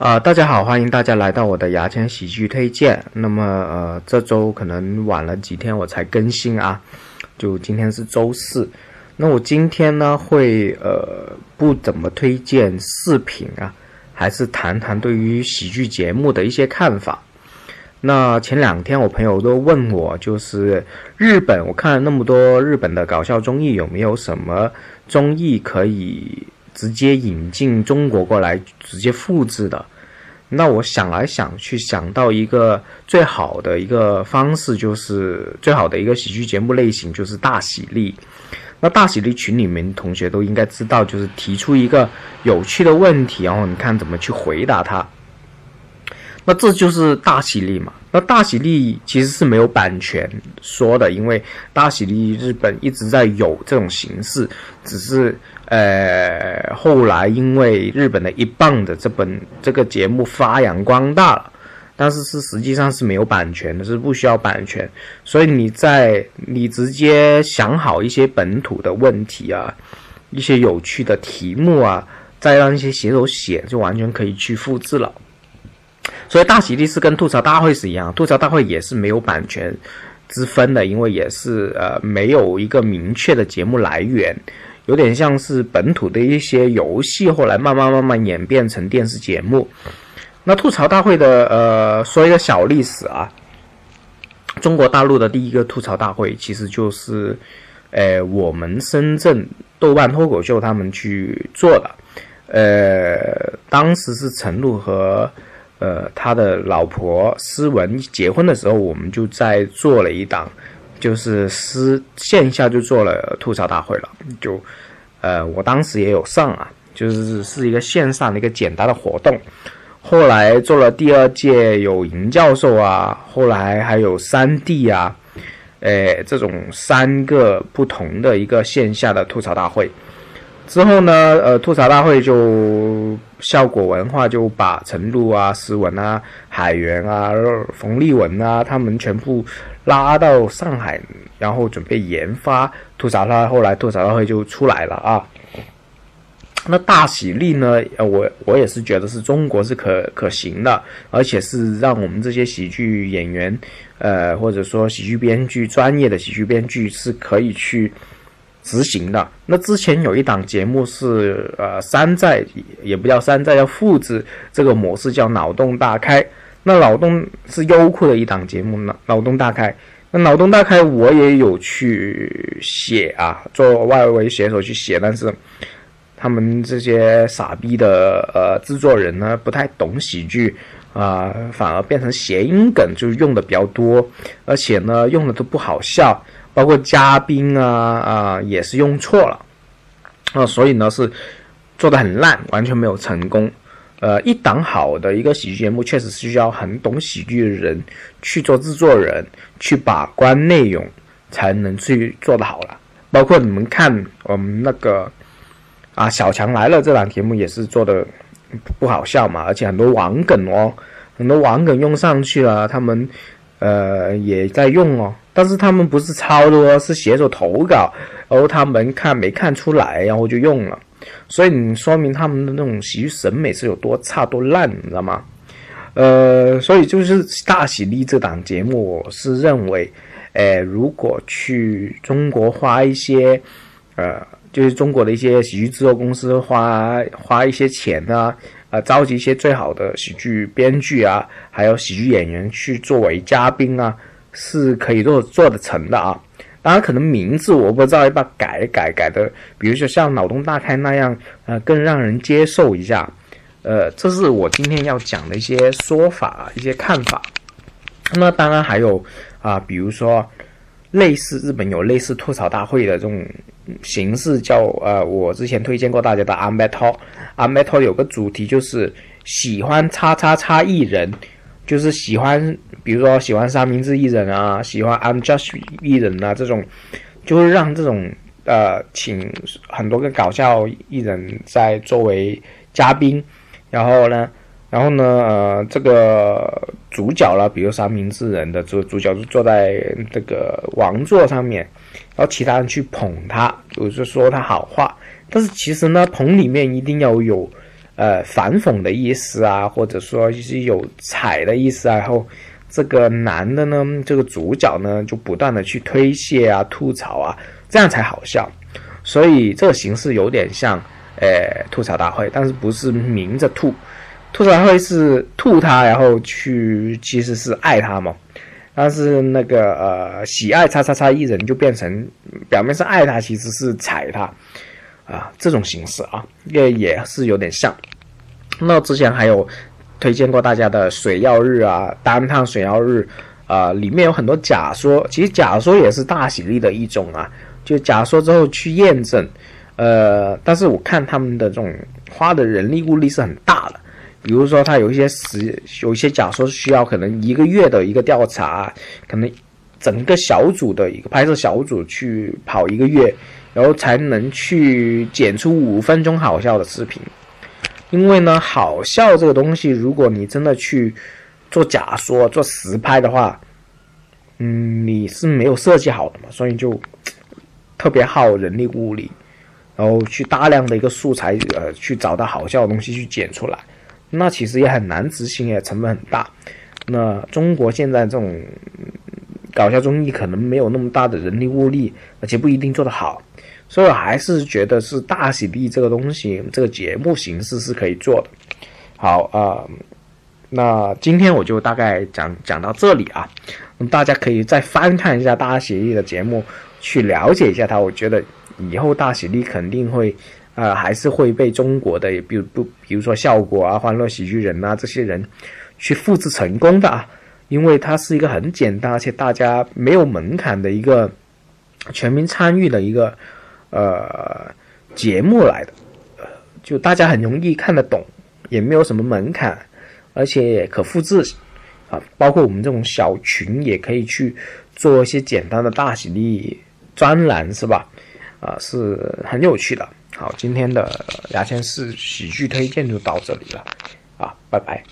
啊，大家好，欢迎大家来到我的牙签喜剧推荐。那么，呃，这周可能晚了几天我才更新啊，就今天是周四。那我今天呢会呃不怎么推荐视频啊，还是谈谈对于喜剧节目的一些看法。那前两天我朋友都问我，就是日本，我看了那么多日本的搞笑综艺，有没有什么综艺可以？直接引进中国过来，直接复制的。那我想来想去，想到一个最好的一个方式，就是最好的一个喜剧节目类型，就是大喜力。那大喜力群里面同学都应该知道，就是提出一个有趣的问题，然后你看怎么去回答它。那这就是大喜力嘛？那大喜力其实是没有版权说的，因为大喜力日本一直在有这种形式，只是。呃，后来因为日本的一棒的这本这个节目发扬光大了，但是是实际上是没有版权的，是不需要版权，所以你在你直接想好一些本土的问题啊，一些有趣的题目啊，再让一些写手写，就完全可以去复制了。所以大喜力是跟吐槽大会是一样，吐槽大会也是没有版权之分的，因为也是呃没有一个明确的节目来源。有点像是本土的一些游戏，后来慢慢慢慢演变成电视节目。那吐槽大会的呃，说一个小历史啊，中国大陆的第一个吐槽大会其实就是，呃，我们深圳豆瓣脱口秀他们去做的。呃，当时是陈露和呃他的老婆施文结婚的时候，我们就在做了一档。就是私线下就做了吐槽大会了，就，呃，我当时也有上啊，就是是一个线上的一个简单的活动。后来做了第二届，有银教授啊，后来还有三 D 啊，诶，这种三个不同的一个线下的吐槽大会。之后呢，呃，吐槽大会就效果文化就把陈露啊、思文啊、海源啊、冯立文啊他们全部拉到上海，然后准备研发吐槽大会。后来吐槽大会就出来了啊。那大喜力呢？呃，我我也是觉得是中国是可可行的，而且是让我们这些喜剧演员，呃，或者说喜剧编剧专业的喜剧编剧是可以去。执行的那之前有一档节目是呃山寨，也不叫山寨，叫复制这个模式，叫脑洞大开。那脑洞是优酷的一档节目，脑脑洞大开。那脑洞大开我也有去写啊，做外围写手去写，但是他们这些傻逼的呃制作人呢，不太懂喜剧啊，反而变成谐音梗就用的比较多，而且呢用的都不好笑。包括嘉宾啊啊也是用错了，啊，所以呢是做的很烂，完全没有成功。呃，一档好的一个喜剧节目，确实是需要很懂喜剧的人去做制作人，去把关内容，才能去做的好了。包括你们看我们那个啊《小强来了》这档节目，也是做的不好笑嘛，而且很多网梗哦，很多网梗用上去了，他们呃也在用哦。但是他们不是抄的哦，是写手投稿，然后他们看没看出来，然后就用了，所以你说明他们的那种喜剧审美是有多差多烂，你知道吗？呃，所以就是大喜力这档节目，我是认为，呃，如果去中国花一些，呃，就是中国的一些喜剧制作公司花花一些钱啊，呃，召集一些最好的喜剧编剧啊，还有喜剧演员去作为嘉宾啊。是可以做做得成的啊，当然可能名字我不知道要不要改改改的，比如说像脑洞大开那样，呃，更让人接受一下，呃，这是我今天要讲的一些说法、一些看法。那么当然还有啊，比如说类似日本有类似吐槽大会的这种形式，叫呃，我之前推荐过大家的阿 metal，阿麦涛有个主题就是喜欢叉叉叉艺人。就是喜欢，比如说喜欢三明治艺人啊，喜欢 I'm Just 艺人啊，这种，就会让这种呃，请很多个搞笑艺人在作为嘉宾，然后呢，然后呢，呃，这个主角了，比如三明治人的主主角就坐在这个王座上面，然后其他人去捧他，就是说他好话，但是其实呢，棚里面一定要有。呃反讽的意思啊，或者说是有踩的意思啊，然后这个男的呢，这个主角呢就不断的去推卸啊、吐槽啊，这样才好笑。所以这个形式有点像呃吐槽大会，但是不是明着吐，吐槽大会是吐他，然后去其实是爱他嘛。但是那个呃，喜爱叉叉叉艺人就变成表面上爱他，其实是踩他，啊，这种形式啊，也也是有点像。那之前还有推荐过大家的水曜日啊，单趟水曜日啊，里面有很多假说，其实假说也是大喜力的一种啊，就假说之后去验证，呃，但是我看他们的这种花的人力物力是很大的。比如说，他有一些时，有一些假说需要可能一个月的一个调查，可能整个小组的一个拍摄小组去跑一个月，然后才能去剪出五分钟好笑的视频。因为呢，好笑这个东西，如果你真的去做假说、做实拍的话，嗯，你是没有设计好的嘛，所以就特别耗人力物力，然后去大量的一个素材，呃，去找到好笑的东西去剪出来。那其实也很难执行，也成本很大。那中国现在这种搞笑综艺可能没有那么大的人力物力，而且不一定做得好，所以我还是觉得是大喜力这个东西，这个节目形式是可以做的。好啊，那今天我就大概讲讲到这里啊。大家可以再翻看一下大喜力的节目，去了解一下它。我觉得以后大喜力肯定会。呃，还是会被中国的，比如不，比如说效果啊、欢乐喜剧人啊这些人去复制成功的啊，因为它是一个很简单，而且大家没有门槛的一个全民参与的一个呃节目来的，呃，就大家很容易看得懂，也没有什么门槛，而且可复制啊，包括我们这种小群也可以去做一些简单的大喜力专栏，是吧？啊，是很有趣的。好，今天的牙签式喜剧推荐就到这里了，啊，拜拜。